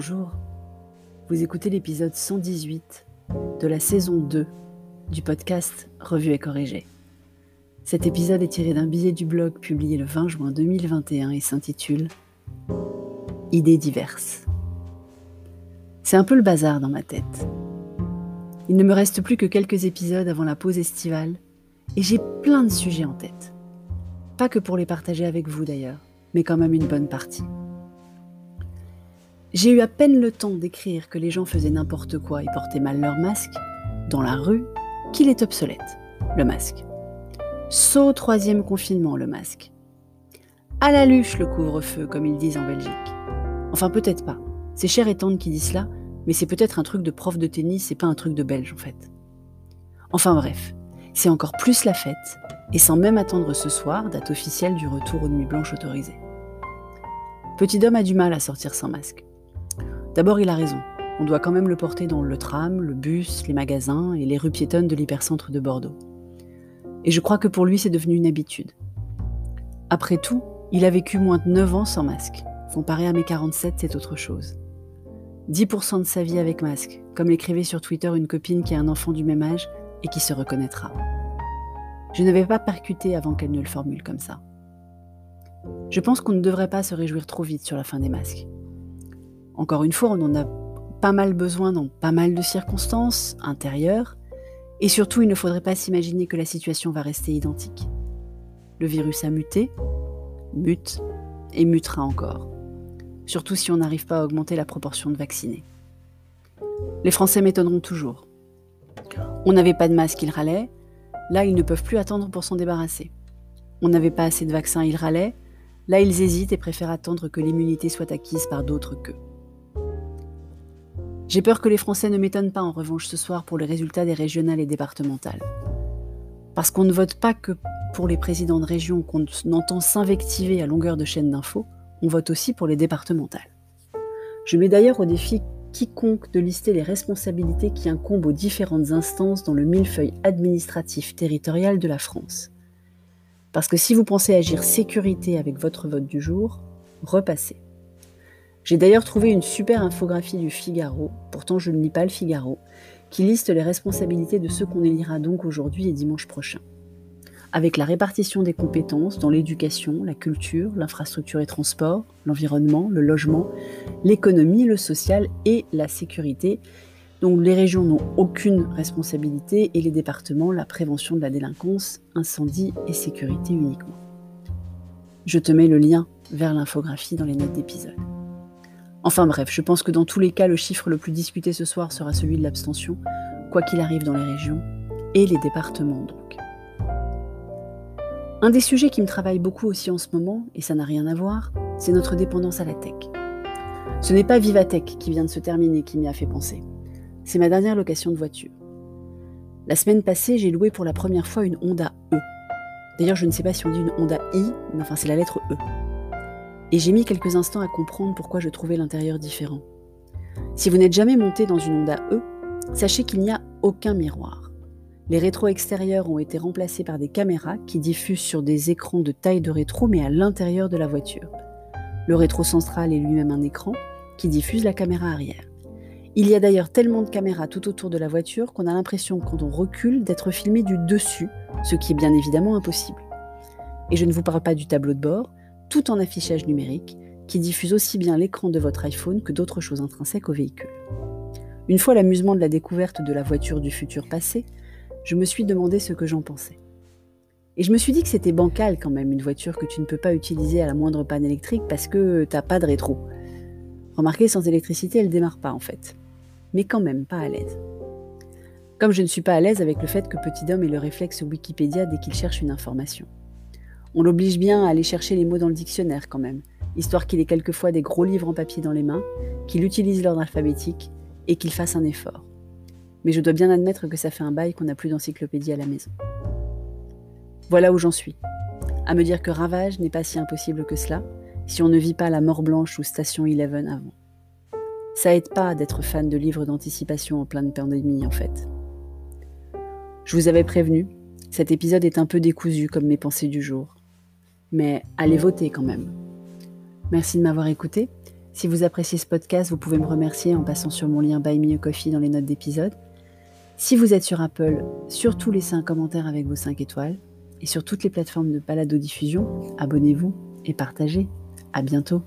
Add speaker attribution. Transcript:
Speaker 1: Bonjour, vous écoutez l'épisode 118 de la saison 2 du podcast Revue et corrigé. Cet épisode est tiré d'un billet du blog publié le 20 juin 2021 et s'intitule Idées diverses. C'est un peu le bazar dans ma tête. Il ne me reste plus que quelques épisodes avant la pause estivale et j'ai plein de sujets en tête. Pas que pour les partager avec vous d'ailleurs, mais quand même une bonne partie. J'ai eu à peine le temps d'écrire que les gens faisaient n'importe quoi et portaient mal leur masque dans la rue qu'il est obsolète, le masque. Saut troisième confinement, le masque. À la luche, le couvre-feu, comme ils disent en Belgique. Enfin, peut-être pas. C'est cher et tendre qui dit cela, mais c'est peut-être un truc de prof de tennis et pas un truc de belge en fait. Enfin bref, c'est encore plus la fête, et sans même attendre ce soir, date officielle du retour aux nuits blanches autorisées. Petit homme a du mal à sortir sans masque. D'abord, il a raison. On doit quand même le porter dans le tram, le bus, les magasins et les rues piétonnes de l'hypercentre de Bordeaux. Et je crois que pour lui, c'est devenu une habitude. Après tout, il a vécu moins de 9 ans sans masque. Comparé à mes 47, c'est autre chose. 10% de sa vie avec masque, comme l'écrivait sur Twitter une copine qui a un enfant du même âge et qui se reconnaîtra. Je ne vais pas percuter avant qu'elle ne le formule comme ça. Je pense qu'on ne devrait pas se réjouir trop vite sur la fin des masques. Encore une fois, on en a pas mal besoin dans pas mal de circonstances intérieures, et surtout, il ne faudrait pas s'imaginer que la situation va rester identique. Le virus a muté, mute, et mutera encore, surtout si on n'arrive pas à augmenter la proportion de vaccinés. Les Français m'étonneront toujours. On n'avait pas de masque, ils râlaient, là ils ne peuvent plus attendre pour s'en débarrasser. On n'avait pas assez de vaccins, ils râlaient, là ils hésitent et préfèrent attendre que l'immunité soit acquise par d'autres qu'eux. J'ai peur que les Français ne m'étonnent pas en revanche ce soir pour les résultats des régionales et départementales. Parce qu'on ne vote pas que pour les présidents de région qu'on entend s'invectiver à longueur de chaîne d'infos, on vote aussi pour les départementales. Je mets d'ailleurs au défi quiconque de lister les responsabilités qui incombent aux différentes instances dans le millefeuille administratif territorial de la France. Parce que si vous pensez agir sécurité avec votre vote du jour, repassez. J'ai d'ailleurs trouvé une super infographie du Figaro, pourtant je ne lis pas le Figaro, qui liste les responsabilités de ceux qu'on élira donc aujourd'hui et dimanche prochain. Avec la répartition des compétences dans l'éducation, la culture, l'infrastructure et transport, l'environnement, le logement, l'économie, le social et la sécurité. Donc les régions n'ont aucune responsabilité et les départements la prévention de la délinquance, incendie et sécurité uniquement. Je te mets le lien vers l'infographie dans les notes d'épisode. Enfin bref, je pense que dans tous les cas, le chiffre le plus discuté ce soir sera celui de l'abstention, quoi qu'il arrive dans les régions et les départements donc. Un des sujets qui me travaille beaucoup aussi en ce moment, et ça n'a rien à voir, c'est notre dépendance à la tech. Ce n'est pas Vivatech qui vient de se terminer qui m'y a fait penser. C'est ma dernière location de voiture. La semaine passée, j'ai loué pour la première fois une Honda E. D'ailleurs, je ne sais pas si on dit une Honda I, mais enfin, c'est la lettre E et j'ai mis quelques instants à comprendre pourquoi je trouvais l'intérieur différent. Si vous n'êtes jamais monté dans une Honda E, sachez qu'il n'y a aucun miroir. Les rétros extérieurs ont été remplacés par des caméras qui diffusent sur des écrans de taille de rétro mais à l'intérieur de la voiture. Le rétro central est lui-même un écran qui diffuse la caméra arrière. Il y a d'ailleurs tellement de caméras tout autour de la voiture qu'on a l'impression quand on recule d'être filmé du dessus, ce qui est bien évidemment impossible. Et je ne vous parle pas du tableau de bord, tout en affichage numérique, qui diffuse aussi bien l'écran de votre iPhone que d'autres choses intrinsèques au véhicule. Une fois l'amusement de la découverte de la voiture du futur passé, je me suis demandé ce que j'en pensais. Et je me suis dit que c'était bancal quand même, une voiture que tu ne peux pas utiliser à la moindre panne électrique parce que t'as pas de rétro. Remarquez, sans électricité, elle démarre pas en fait. Mais quand même pas à l'aise. Comme je ne suis pas à l'aise avec le fait que Petit Homme ait le réflexe Wikipédia dès qu'il cherche une information. On l'oblige bien à aller chercher les mots dans le dictionnaire quand même, histoire qu'il ait quelquefois des gros livres en papier dans les mains, qu'il utilise l'ordre alphabétique et qu'il fasse un effort. Mais je dois bien admettre que ça fait un bail qu'on n'a plus d'encyclopédie à la maison. Voilà où j'en suis. À me dire que Ravage n'est pas si impossible que cela, si on ne vit pas la mort blanche ou Station Eleven avant. Ça aide pas d'être fan de livres d'anticipation en pleine pandémie en fait. Je vous avais prévenu, cet épisode est un peu décousu comme mes pensées du jour mais allez voter quand même. Merci de m'avoir écouté. Si vous appréciez ce podcast, vous pouvez me remercier en passant sur mon lien Buy Me a Coffee dans les notes d'épisode. Si vous êtes sur Apple, surtout laissez un commentaire avec vos 5 étoiles. Et sur toutes les plateformes de balado-diffusion, abonnez-vous et partagez. À bientôt.